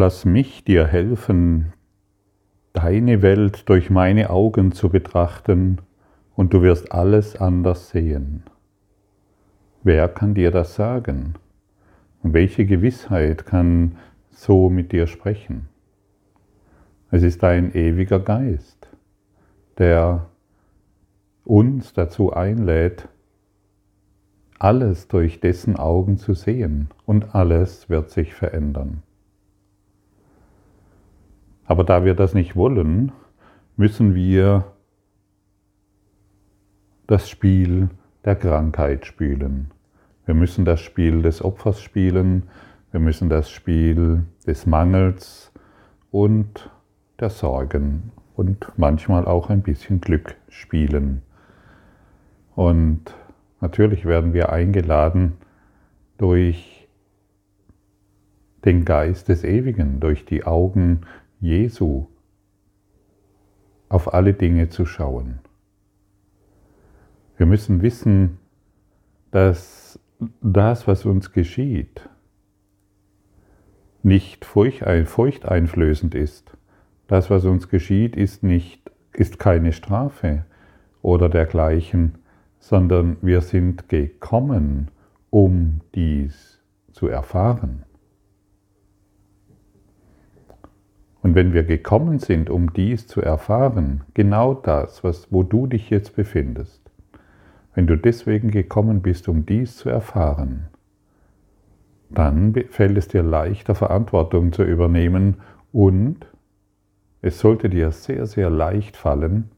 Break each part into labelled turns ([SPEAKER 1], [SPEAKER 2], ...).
[SPEAKER 1] Lass mich dir helfen, deine Welt durch meine Augen zu betrachten und du wirst alles anders sehen. Wer kann dir das sagen? Welche Gewissheit kann so mit dir sprechen? Es ist ein ewiger Geist, der uns dazu einlädt, alles durch dessen Augen zu sehen und alles wird sich verändern. Aber da wir das nicht wollen, müssen wir das Spiel der Krankheit spielen. Wir müssen das Spiel des Opfers spielen, wir müssen das Spiel des Mangels und der Sorgen und manchmal auch ein bisschen Glück spielen. Und natürlich werden wir eingeladen durch den Geist des Ewigen, durch die Augen Jesu auf alle Dinge zu schauen. Wir müssen wissen, dass das, was uns geschieht, nicht furchteinflößend ist. Das, was uns geschieht, ist, nicht, ist keine Strafe oder dergleichen, sondern wir sind gekommen, um dies zu erfahren. Und wenn wir gekommen sind, um dies zu erfahren, genau das, was, wo du dich jetzt befindest, wenn du deswegen gekommen bist, um dies zu erfahren, dann fällt es dir leichter, Verantwortung zu übernehmen und es sollte dir sehr, sehr leicht fallen,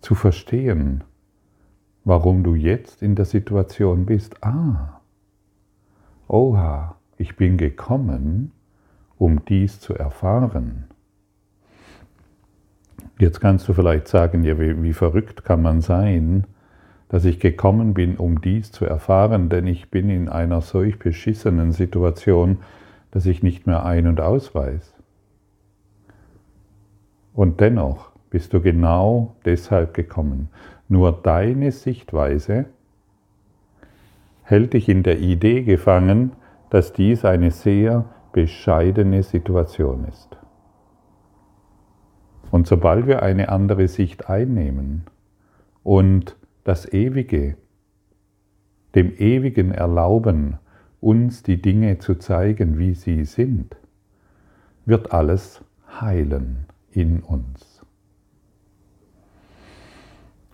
[SPEAKER 1] zu verstehen, warum du jetzt in der Situation bist. Ah, oha, ich bin gekommen, um dies zu erfahren. Jetzt kannst du vielleicht sagen, ja, wie, wie, verrückt kann man sein, dass ich gekommen bin, um dies zu erfahren, denn ich bin in einer solch beschissenen Situation, dass ich nicht mehr ein- und ausweise. Und dennoch bist du genau deshalb gekommen. Nur deine Sichtweise hält dich in der Idee gefangen, dass dies eine sehr bescheidene Situation ist. Und sobald wir eine andere Sicht einnehmen und das Ewige, dem Ewigen erlauben, uns die Dinge zu zeigen, wie sie sind, wird alles heilen in uns.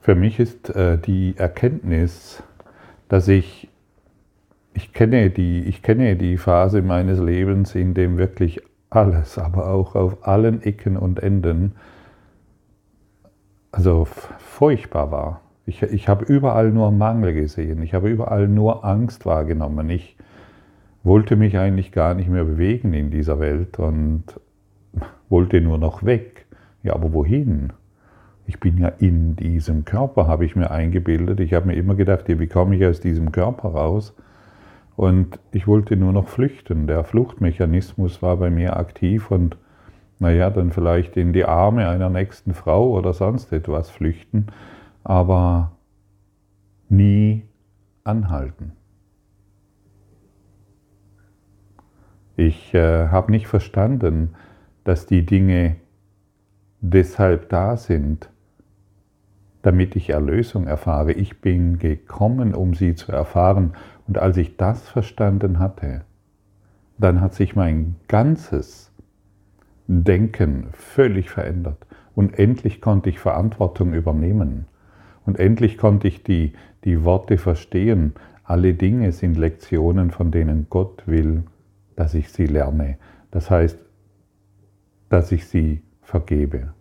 [SPEAKER 1] Für mich ist äh, die Erkenntnis, dass ich ich kenne, die, ich kenne die Phase meines Lebens, in dem wirklich alles, aber auch auf allen Ecken und Enden, also furchtbar war. Ich, ich habe überall nur Mangel gesehen, ich habe überall nur Angst wahrgenommen. Ich wollte mich eigentlich gar nicht mehr bewegen in dieser Welt und wollte nur noch weg. Ja, aber wohin? Ich bin ja in diesem Körper, habe ich mir eingebildet. Ich habe mir immer gedacht, wie komme ich aus diesem Körper raus? Und ich wollte nur noch flüchten. Der Fluchtmechanismus war bei mir aktiv und naja, dann vielleicht in die Arme einer nächsten Frau oder sonst etwas flüchten, aber nie anhalten. Ich äh, habe nicht verstanden, dass die Dinge deshalb da sind, damit ich Erlösung erfahre. Ich bin gekommen, um sie zu erfahren und als ich das verstanden hatte, dann hat sich mein ganzes Denken völlig verändert. Und endlich konnte ich Verantwortung übernehmen. Und endlich konnte ich die, die Worte verstehen. Alle Dinge sind Lektionen, von denen Gott will, dass ich sie lerne. Das heißt, dass ich sie vergebe.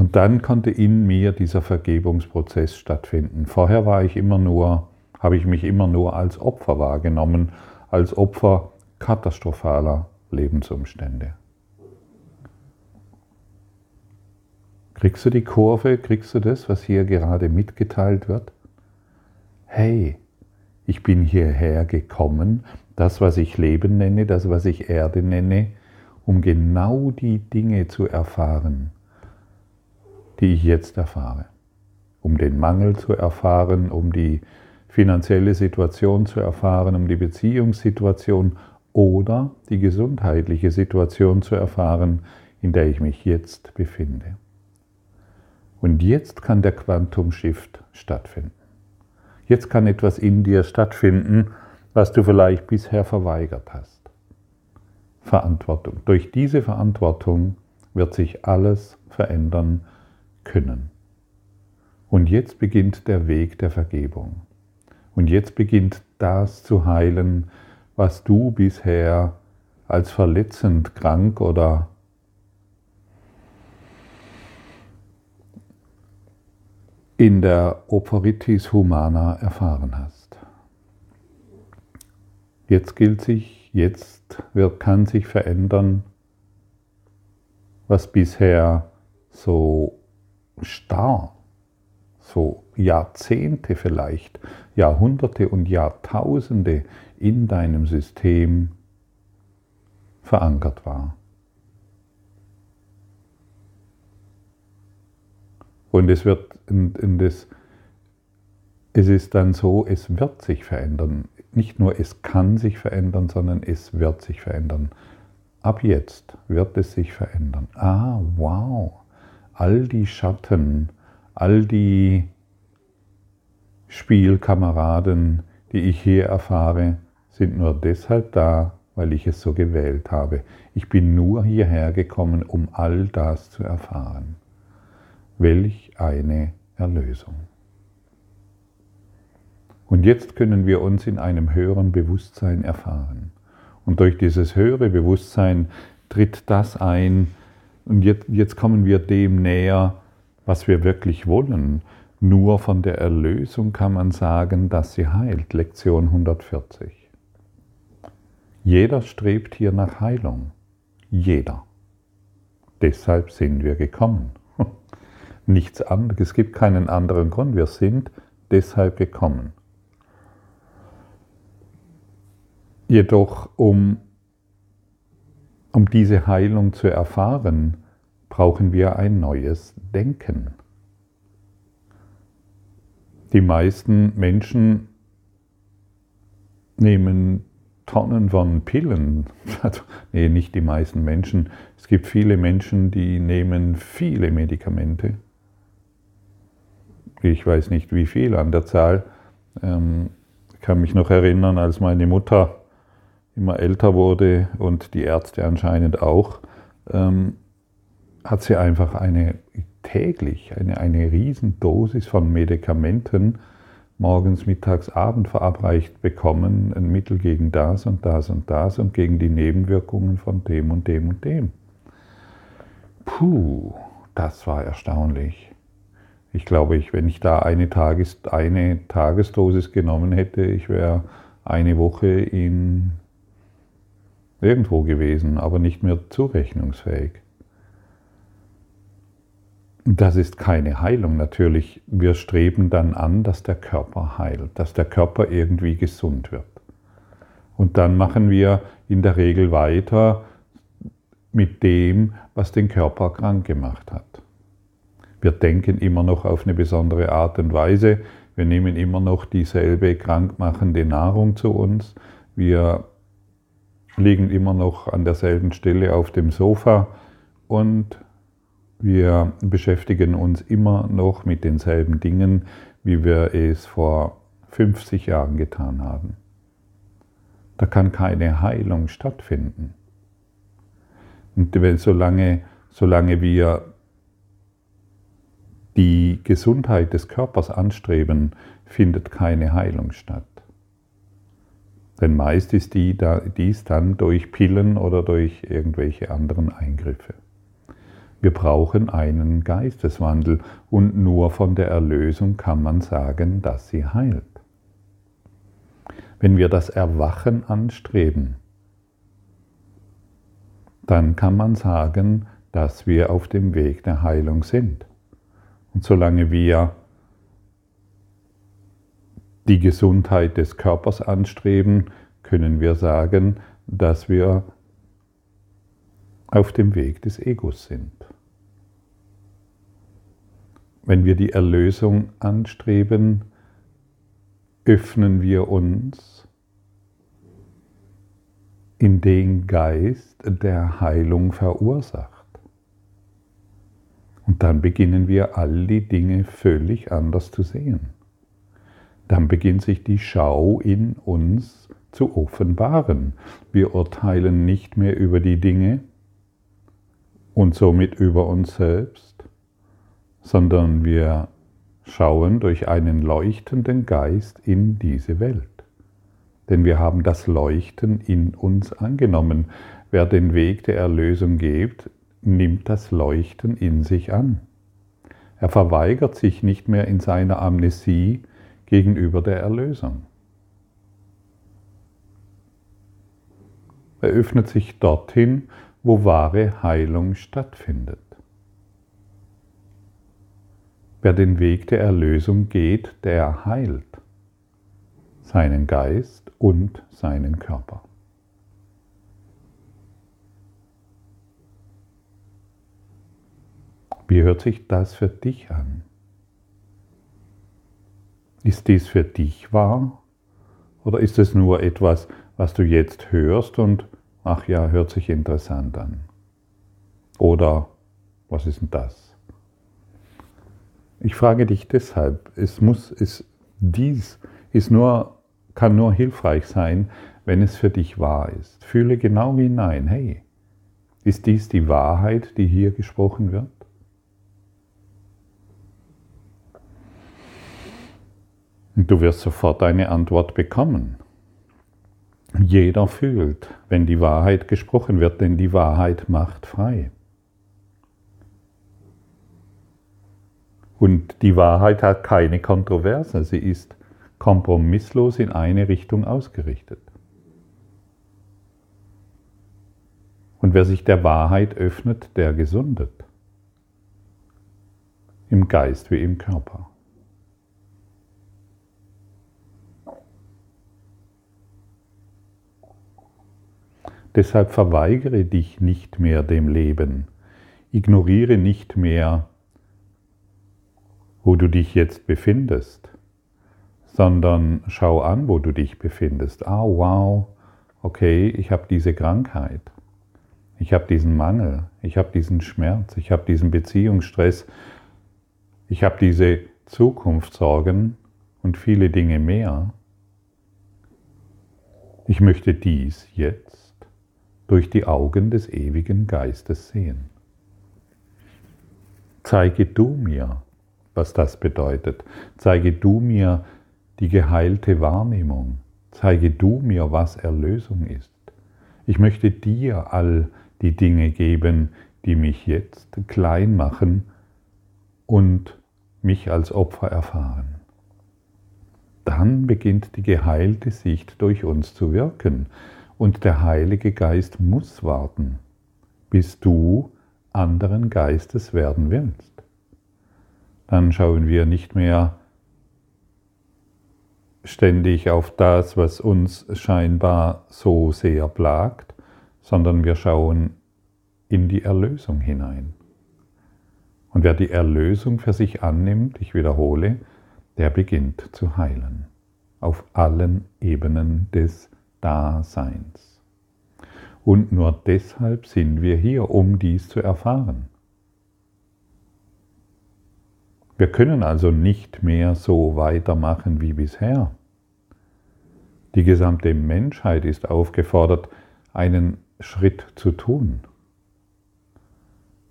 [SPEAKER 1] Und dann konnte in mir dieser Vergebungsprozess stattfinden. Vorher war ich immer nur habe ich mich immer nur als Opfer wahrgenommen, als Opfer katastrophaler Lebensumstände. Kriegst du die Kurve, kriegst du das, was hier gerade mitgeteilt wird? Hey, ich bin hierher gekommen, das, was ich Leben nenne, das, was ich Erde nenne, um genau die Dinge zu erfahren, die ich jetzt erfahre. Um den Mangel zu erfahren, um die finanzielle Situation zu erfahren, um die Beziehungssituation oder die gesundheitliche Situation zu erfahren, in der ich mich jetzt befinde. Und jetzt kann der Quantum Shift stattfinden. Jetzt kann etwas in dir stattfinden, was du vielleicht bisher verweigert hast. Verantwortung. Durch diese Verantwortung wird sich alles verändern können. Und jetzt beginnt der Weg der Vergebung. Und jetzt beginnt das zu heilen, was du bisher als verletzend, krank oder in der Operitis Humana erfahren hast. Jetzt gilt sich, jetzt wird, kann sich verändern, was bisher so starr, so Jahrzehnte vielleicht, Jahrhunderte und Jahrtausende in deinem System verankert war. Und es wird, und, es, es ist dann so, es wird sich verändern. Nicht nur es kann sich verändern, sondern es wird sich verändern. Ab jetzt wird es sich verändern. Ah, wow. All die Schatten, all die Spielkameraden, die ich hier erfahre, sind nur deshalb da, weil ich es so gewählt habe. Ich bin nur hierher gekommen, um all das zu erfahren. Welch eine Erlösung. Und jetzt können wir uns in einem höheren Bewusstsein erfahren. Und durch dieses höhere Bewusstsein tritt das ein, und jetzt, jetzt kommen wir dem näher, was wir wirklich wollen. Nur von der Erlösung kann man sagen, dass sie heilt. Lektion 140. Jeder strebt hier nach Heilung. Jeder. Deshalb sind wir gekommen nichts anderes. Es gibt keinen anderen Grund. Wir sind deshalb gekommen. Jedoch, um, um diese Heilung zu erfahren, brauchen wir ein neues Denken. Die meisten Menschen nehmen Tonnen von Pillen. Also, nee, nicht die meisten Menschen. Es gibt viele Menschen, die nehmen viele Medikamente ich weiß nicht wie viel an der Zahl. Ähm, ich kann mich noch erinnern, als meine Mutter immer älter wurde und die Ärzte anscheinend auch, ähm, hat sie einfach eine täglich eine, eine Riesendosis von Medikamenten morgens, mittags, abend verabreicht bekommen, ein Mittel gegen das und das und das und gegen die Nebenwirkungen von dem und dem und dem. Puh, das war erstaunlich. Ich glaube, ich, wenn ich da eine, Tages, eine Tagesdosis genommen hätte, ich wäre eine Woche in irgendwo gewesen, aber nicht mehr zurechnungsfähig. Das ist keine Heilung natürlich. Wir streben dann an, dass der Körper heilt, dass der Körper irgendwie gesund wird. Und dann machen wir in der Regel weiter mit dem, was den Körper krank gemacht hat. Wir denken immer noch auf eine besondere Art und Weise. Wir nehmen immer noch dieselbe krankmachende Nahrung zu uns. Wir liegen immer noch an derselben Stelle auf dem Sofa und wir beschäftigen uns immer noch mit denselben Dingen, wie wir es vor 50 Jahren getan haben. Da kann keine Heilung stattfinden. Und wenn, solange, solange wir die Gesundheit des Körpers anstreben, findet keine Heilung statt. Denn meist ist die, dies dann durch Pillen oder durch irgendwelche anderen Eingriffe. Wir brauchen einen Geisteswandel und nur von der Erlösung kann man sagen, dass sie heilt. Wenn wir das Erwachen anstreben, dann kann man sagen, dass wir auf dem Weg der Heilung sind. Und solange wir die Gesundheit des Körpers anstreben, können wir sagen, dass wir auf dem Weg des Egos sind. Wenn wir die Erlösung anstreben, öffnen wir uns in den Geist der Heilung verursacht. Und dann beginnen wir all die Dinge völlig anders zu sehen. Dann beginnt sich die Schau in uns zu offenbaren. Wir urteilen nicht mehr über die Dinge und somit über uns selbst, sondern wir schauen durch einen leuchtenden Geist in diese Welt. Denn wir haben das Leuchten in uns angenommen. Wer den Weg der Erlösung geht, nimmt das Leuchten in sich an. Er verweigert sich nicht mehr in seiner Amnesie gegenüber der Erlösung. Er öffnet sich dorthin, wo wahre Heilung stattfindet. Wer den Weg der Erlösung geht, der heilt seinen Geist und seinen Körper. Wie hört sich das für dich an? Ist dies für dich wahr? Oder ist es nur etwas, was du jetzt hörst und, ach ja, hört sich interessant an? Oder, was ist denn das? Ich frage dich deshalb, es muss, es, dies ist nur, kann nur hilfreich sein, wenn es für dich wahr ist. Fühle genau hinein, hey, ist dies die Wahrheit, die hier gesprochen wird? Du wirst sofort eine Antwort bekommen. Jeder fühlt, wenn die Wahrheit gesprochen wird, denn die Wahrheit macht frei. Und die Wahrheit hat keine Kontroverse, sie ist kompromisslos in eine Richtung ausgerichtet. Und wer sich der Wahrheit öffnet, der gesundet. Im Geist wie im Körper. Deshalb verweigere dich nicht mehr dem Leben. Ignoriere nicht mehr, wo du dich jetzt befindest, sondern schau an, wo du dich befindest. Ah, wow, okay, ich habe diese Krankheit. Ich habe diesen Mangel, ich habe diesen Schmerz, ich habe diesen Beziehungsstress, ich habe diese Zukunftssorgen und viele Dinge mehr. Ich möchte dies jetzt durch die Augen des ewigen Geistes sehen. Zeige du mir, was das bedeutet. Zeige du mir die geheilte Wahrnehmung. Zeige du mir, was Erlösung ist. Ich möchte dir all die Dinge geben, die mich jetzt klein machen und mich als Opfer erfahren. Dann beginnt die geheilte Sicht durch uns zu wirken und der Heilige Geist muss warten, bis du anderen Geistes werden willst. Dann schauen wir nicht mehr ständig auf das, was uns scheinbar so sehr plagt, sondern wir schauen in die Erlösung hinein. Und wer die Erlösung für sich annimmt, ich wiederhole, der beginnt zu heilen. Auf allen Ebenen des Daseins. Und nur deshalb sind wir hier, um dies zu erfahren. Wir können also nicht mehr so weitermachen wie bisher. Die gesamte Menschheit ist aufgefordert, einen Schritt zu tun.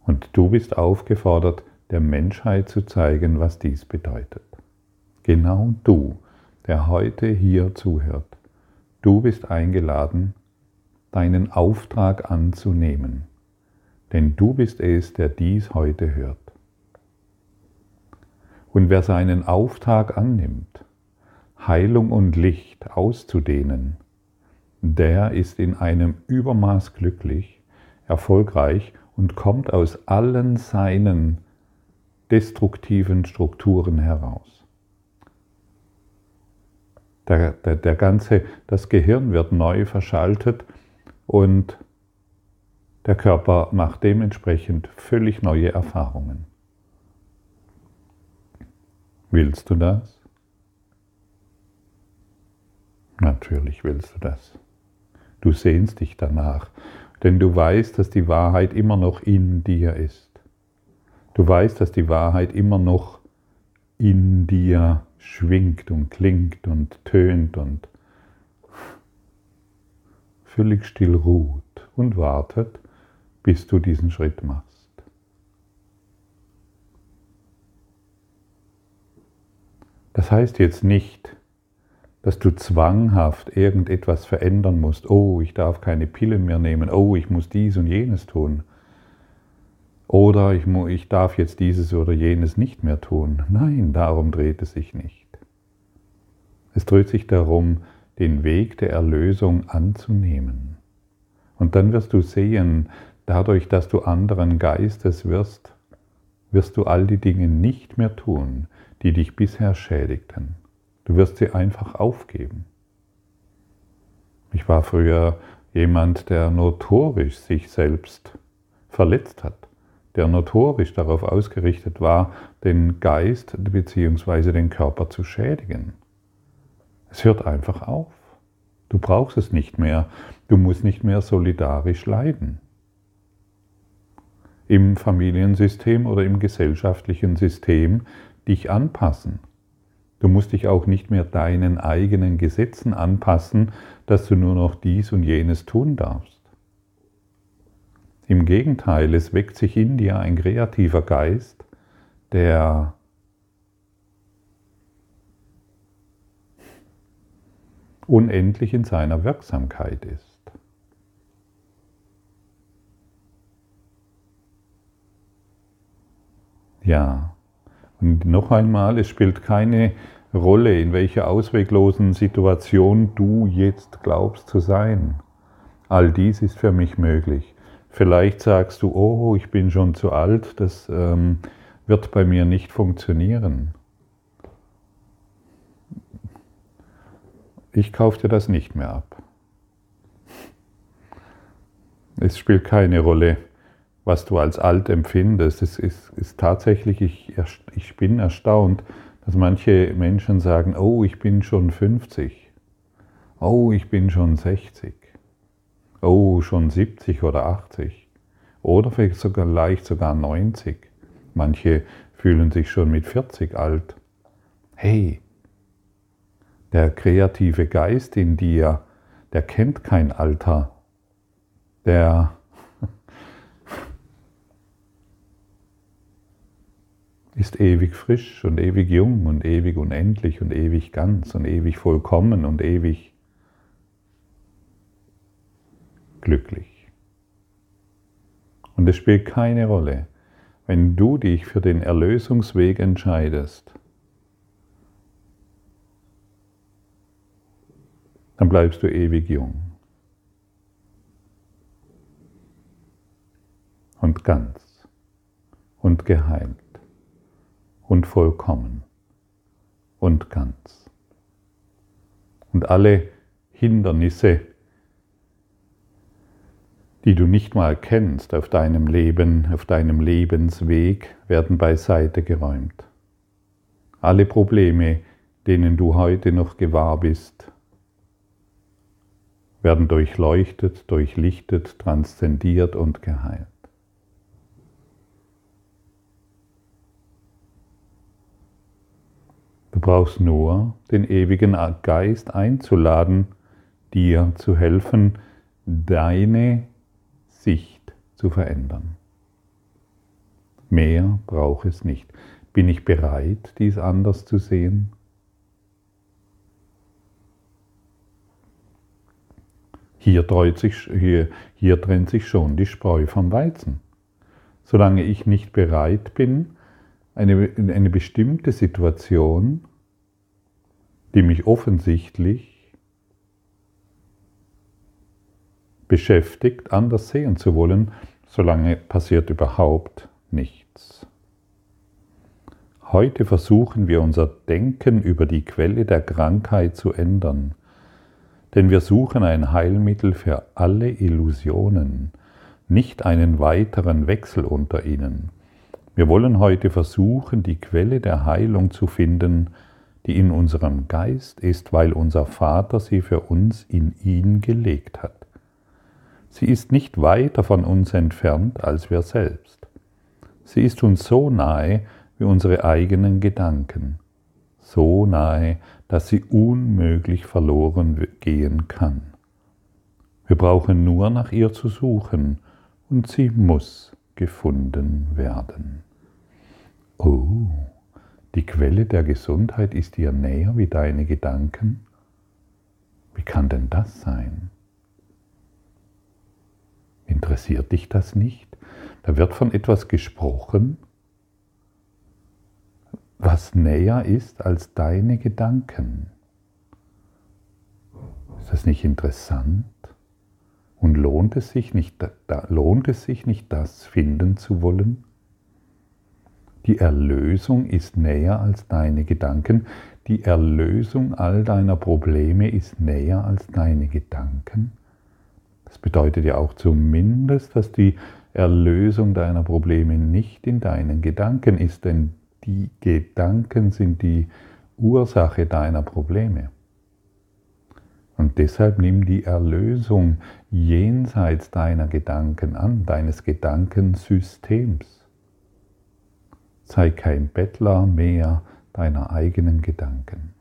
[SPEAKER 1] Und du bist aufgefordert, der Menschheit zu zeigen, was dies bedeutet. Genau du, der heute hier zuhört. Du bist eingeladen, deinen Auftrag anzunehmen, denn du bist es, der dies heute hört. Und wer seinen Auftrag annimmt, Heilung und Licht auszudehnen, der ist in einem Übermaß glücklich, erfolgreich und kommt aus allen seinen destruktiven Strukturen heraus. Der, der, der ganze, das Gehirn wird neu verschaltet und der Körper macht dementsprechend völlig neue Erfahrungen. Willst du das? Natürlich willst du das. Du sehnst dich danach, denn du weißt, dass die Wahrheit immer noch in dir ist. Du weißt, dass die Wahrheit immer noch in dir schwingt und klingt und tönt und völlig still ruht und wartet, bis du diesen Schritt machst. Das heißt jetzt nicht, dass du zwanghaft irgendetwas verändern musst. Oh, ich darf keine Pille mehr nehmen. Oh, ich muss dies und jenes tun. Oder ich, ich darf jetzt dieses oder jenes nicht mehr tun. Nein, darum dreht es sich nicht. Es dreht sich darum, den Weg der Erlösung anzunehmen. Und dann wirst du sehen, dadurch, dass du anderen Geistes wirst, wirst du all die Dinge nicht mehr tun, die dich bisher schädigten. Du wirst sie einfach aufgeben. Ich war früher jemand, der notorisch sich selbst verletzt hat, der notorisch darauf ausgerichtet war, den Geist bzw. den Körper zu schädigen. Es hört einfach auf. Du brauchst es nicht mehr. Du musst nicht mehr solidarisch leiden. Im Familiensystem oder im gesellschaftlichen System dich anpassen. Du musst dich auch nicht mehr deinen eigenen Gesetzen anpassen, dass du nur noch dies und jenes tun darfst. Im Gegenteil, es weckt sich in dir ein kreativer Geist, der unendlich in seiner Wirksamkeit ist. Ja, und noch einmal, es spielt keine Rolle, in welcher ausweglosen Situation du jetzt glaubst zu sein. All dies ist für mich möglich. Vielleicht sagst du, oh, ich bin schon zu alt, das ähm, wird bei mir nicht funktionieren. Ich kaufe dir das nicht mehr ab. Es spielt keine Rolle, was du als alt empfindest. Es ist, ist tatsächlich, ich, ich bin erstaunt, dass manche Menschen sagen, oh, ich bin schon 50, oh, ich bin schon 60, oh, schon 70 oder 80 oder vielleicht sogar leicht sogar 90. Manche fühlen sich schon mit 40 alt. Hey, der kreative Geist in dir, der kennt kein Alter. Der ist ewig frisch und ewig jung und ewig unendlich und ewig ganz und ewig vollkommen und ewig glücklich. Und es spielt keine Rolle, wenn du dich für den Erlösungsweg entscheidest, dann bleibst du ewig jung und ganz und geheilt und vollkommen und ganz. Und alle Hindernisse, die du nicht mal kennst auf deinem Leben, auf deinem Lebensweg, werden beiseite geräumt. Alle Probleme, denen du heute noch gewahr bist, werden durchleuchtet, durchlichtet, transzendiert und geheilt. Du brauchst nur den ewigen Geist einzuladen, dir zu helfen, deine Sicht zu verändern. Mehr braucht es nicht. Bin ich bereit, dies anders zu sehen? Hier, sich, hier, hier trennt sich schon die Spreu vom Weizen. Solange ich nicht bereit bin, eine, eine bestimmte Situation, die mich offensichtlich beschäftigt, anders sehen zu wollen, solange passiert überhaupt nichts. Heute versuchen wir unser Denken über die Quelle der Krankheit zu ändern, denn wir suchen ein Heilmittel für alle Illusionen, nicht einen weiteren Wechsel unter ihnen. Wir wollen heute versuchen, die Quelle der Heilung zu finden, die in unserem Geist ist, weil unser Vater sie für uns in ihn gelegt hat. Sie ist nicht weiter von uns entfernt als wir selbst. Sie ist uns so nahe wie unsere eigenen Gedanken, so nahe, dass sie unmöglich verloren gehen kann. Wir brauchen nur nach ihr zu suchen und sie muss gefunden werden. Oh, die Quelle der Gesundheit ist dir näher wie deine Gedanken? Wie kann denn das sein? Interessiert dich das nicht? Da wird von etwas gesprochen, was näher ist als deine Gedanken. Ist das nicht interessant? Und lohnt es sich nicht, lohnt es sich nicht das finden zu wollen? Die Erlösung ist näher als deine Gedanken. Die Erlösung all deiner Probleme ist näher als deine Gedanken. Das bedeutet ja auch zumindest, dass die Erlösung deiner Probleme nicht in deinen Gedanken ist, denn die Gedanken sind die Ursache deiner Probleme. Und deshalb nimm die Erlösung jenseits deiner Gedanken an, deines Gedankensystems. Sei kein Bettler mehr deiner eigenen Gedanken.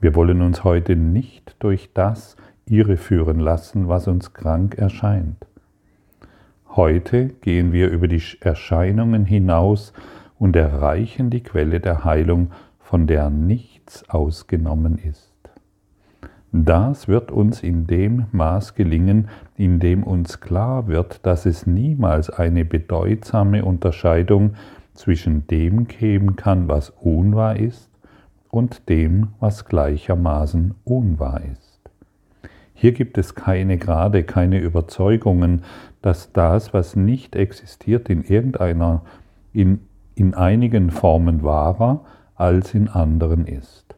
[SPEAKER 1] Wir wollen uns heute nicht durch das irreführen lassen, was uns krank erscheint. Heute gehen wir über die Erscheinungen hinaus und erreichen die Quelle der Heilung, von der nichts ausgenommen ist. Das wird uns in dem Maß gelingen, in dem uns klar wird, dass es niemals eine bedeutsame Unterscheidung zwischen dem geben kann, was unwahr ist, und dem, was gleichermaßen unwahr ist. Hier gibt es keine Grade, keine Überzeugungen, dass das, was nicht existiert, in irgendeiner, in, in einigen Formen wahrer als in anderen ist.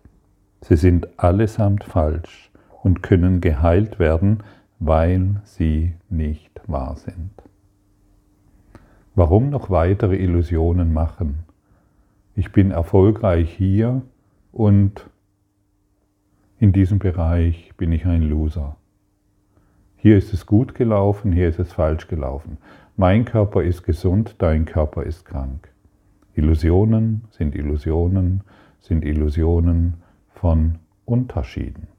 [SPEAKER 1] Sie sind allesamt falsch und können geheilt werden, weil sie nicht wahr sind. Warum noch weitere Illusionen machen? Ich bin erfolgreich hier, und in diesem Bereich bin ich ein Loser. Hier ist es gut gelaufen, hier ist es falsch gelaufen. Mein Körper ist gesund, dein Körper ist krank. Illusionen sind Illusionen, sind Illusionen von Unterschieden.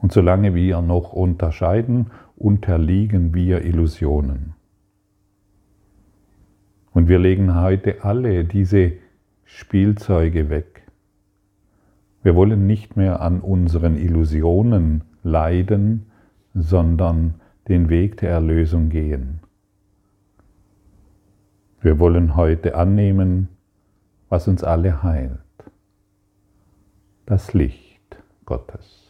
[SPEAKER 1] Und solange wir noch unterscheiden, unterliegen wir Illusionen. Und wir legen heute alle diese Spielzeuge weg. Wir wollen nicht mehr an unseren Illusionen leiden, sondern den Weg der Erlösung gehen. Wir wollen heute annehmen, was uns alle heilt. Das Licht Gottes.